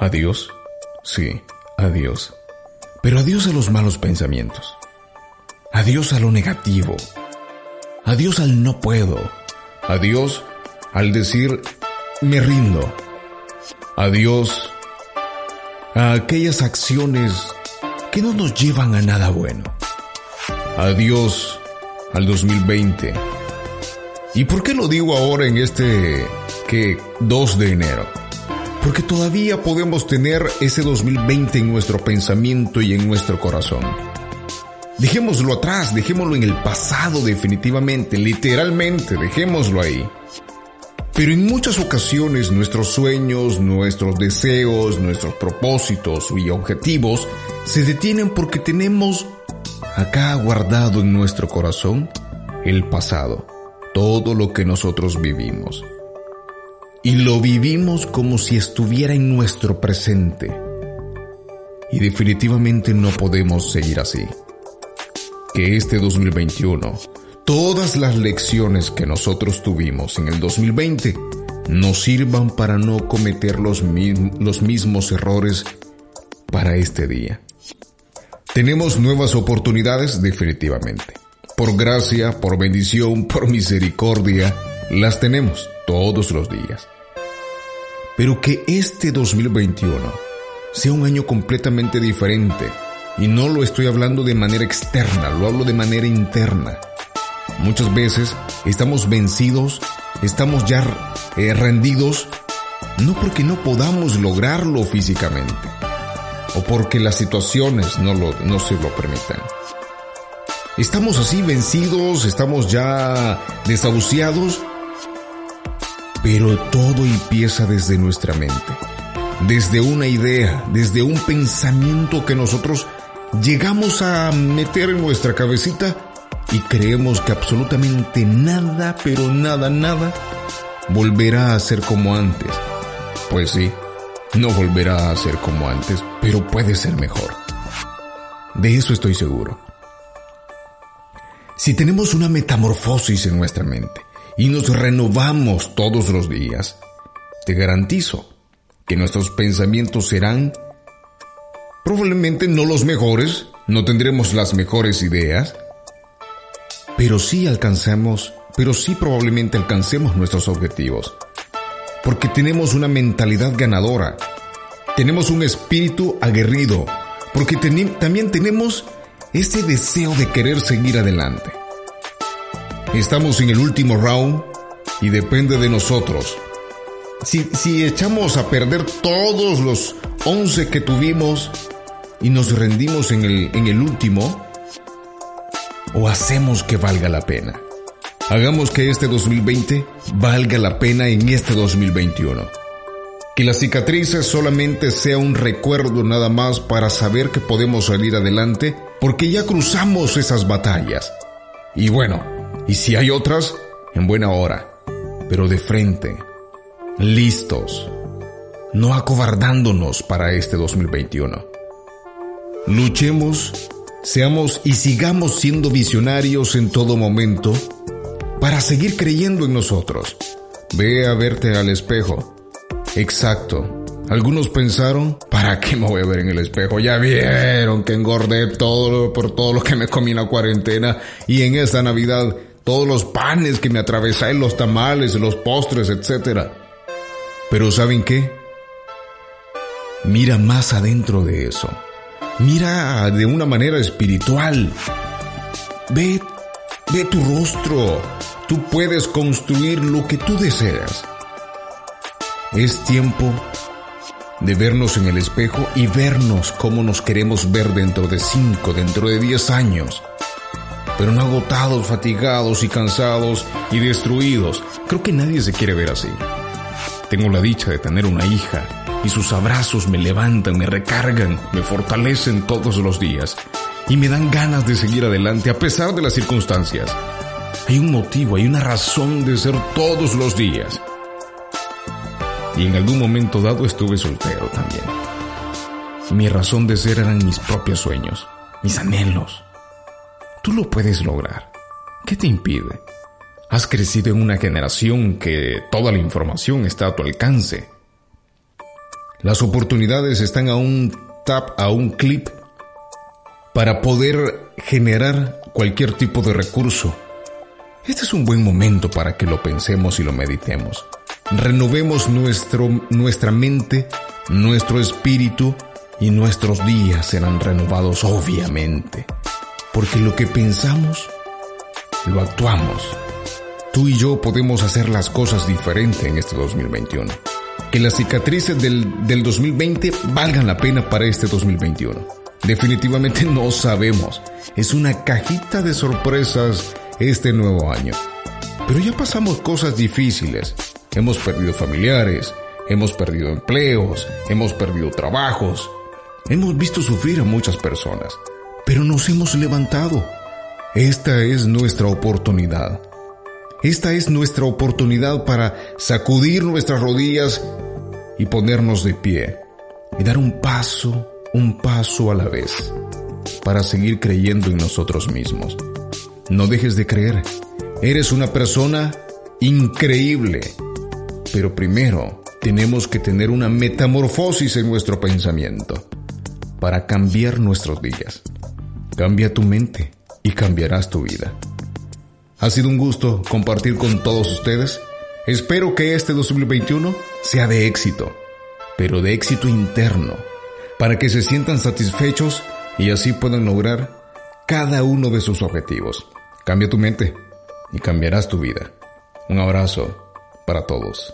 Adiós, sí, adiós. Pero adiós a los malos pensamientos. Adiós a lo negativo. Adiós al no puedo. Adiós al decir me rindo. Adiós a aquellas acciones que no nos llevan a nada bueno. Adiós al 2020. ¿Y por qué lo digo ahora en este que 2 de enero? Porque todavía podemos tener ese 2020 en nuestro pensamiento y en nuestro corazón. Dejémoslo atrás, dejémoslo en el pasado definitivamente, literalmente, dejémoslo ahí. Pero en muchas ocasiones nuestros sueños, nuestros deseos, nuestros propósitos y objetivos se detienen porque tenemos acá guardado en nuestro corazón el pasado, todo lo que nosotros vivimos. Y lo vivimos como si estuviera en nuestro presente. Y definitivamente no podemos seguir así. Que este 2021, todas las lecciones que nosotros tuvimos en el 2020 nos sirvan para no cometer los, mismos errores para este día. Tenemos nuevas oportunidades definitivamente. Por gracia, por bendición, por misericordia, las tenemos todos los días. Pero que este 2021 sea un año completamente diferente. Y no lo estoy hablando de manera externa, lo hablo de manera interna. Muchas veces estamos vencidos, estamos ya eh, rendidos, no porque no podamos lograrlo físicamente, o porque las situaciones no, no se lo permitan. Estamos así vencidos, estamos ya desahuciados, pero todo empieza desde nuestra mente, desde una idea, desde un pensamiento que nosotros llegamos a meter en nuestra cabecita y creemos que absolutamente nada, pero nada, nada, volverá a ser como antes. Pues sí, no volverá a ser como antes, pero puede ser mejor. De eso estoy seguro. Si tenemos una metamorfosis en nuestra mente y nos renovamos todos los días, te garantizo que nuestros pensamientos serán probablemente no los mejores, no tendremos las mejores ideas, pero sí alcanzamos, pero sí probablemente alcancemos nuestros objetivos porque tenemos una mentalidad ganadora, tenemos un espíritu aguerrido, porque también tenemos ese deseo de querer seguir adelante. Estamos en el último round y depende de nosotros. Si, si echamos a perder todos los 11 que tuvimos y nos rendimos en el, en el último, o hacemos que valga la pena. Hagamos que este 2020 valga la pena en este 2021. Que la cicatriz solamente sea un recuerdo nada más para saber que podemos salir adelante porque ya cruzamos esas batallas. Y bueno, y si hay otras, en buena hora, pero de frente, listos, no acobardándonos para este 2021. Luchemos, seamos y sigamos siendo visionarios en todo momento para seguir creyendo en nosotros. Ve a verte al espejo. Exacto. Algunos pensaron, ¿para qué me voy a ver en el espejo? Ya vieron que engordé todo por todo lo que me comí en la cuarentena y en esta Navidad todos los panes que me atravesé, los tamales, los postres, etc. Pero ¿saben qué? Mira más adentro de eso. Mira de una manera espiritual. Ve Ve tu rostro. Tú puedes construir lo que tú deseas. Es tiempo de vernos en el espejo y vernos cómo nos queremos ver dentro de 5, dentro de 10 años. Pero no agotados, fatigados y cansados y destruidos. Creo que nadie se quiere ver así. Tengo la dicha de tener una hija y sus abrazos me levantan, me recargan, me fortalecen todos los días y me dan ganas de seguir adelante a pesar de las circunstancias. Hay un motivo, hay una razón de ser todos los días. Y en algún momento dado estuve soltero también. Mi razón de ser eran mis propios sueños, mis anhelos. Tú lo puedes lograr. ¿Qué te impide? Has crecido en una generación que toda la información está a tu alcance. Las oportunidades están a un tap, a un clip, para poder generar cualquier tipo de recurso. Este es un buen momento para que lo pensemos y lo meditemos. Renovemos nuestro, nuestra mente, nuestro espíritu y nuestros días serán renovados obviamente. Porque lo que pensamos, lo actuamos. Tú y yo podemos hacer las cosas diferentes en este 2021. Que las cicatrices del, del 2020 valgan la pena para este 2021. Definitivamente no sabemos. Es una cajita de sorpresas este nuevo año. Pero ya pasamos cosas difíciles. Hemos perdido familiares, hemos perdido empleos, hemos perdido trabajos, hemos visto sufrir a muchas personas, pero nos hemos levantado. Esta es nuestra oportunidad. Esta es nuestra oportunidad para sacudir nuestras rodillas y ponernos de pie y dar un paso, un paso a la vez, para seguir creyendo en nosotros mismos. No dejes de creer. Eres una persona increíble. Pero primero tenemos que tener una metamorfosis en nuestro pensamiento para cambiar nuestros días. Cambia tu mente y cambiarás tu vida. Ha sido un gusto compartir con todos ustedes. Espero que este 2021 sea de éxito, pero de éxito interno, para que se sientan satisfechos y así puedan lograr cada uno de sus objetivos. Cambia tu mente y cambiarás tu vida. Un abrazo para todos.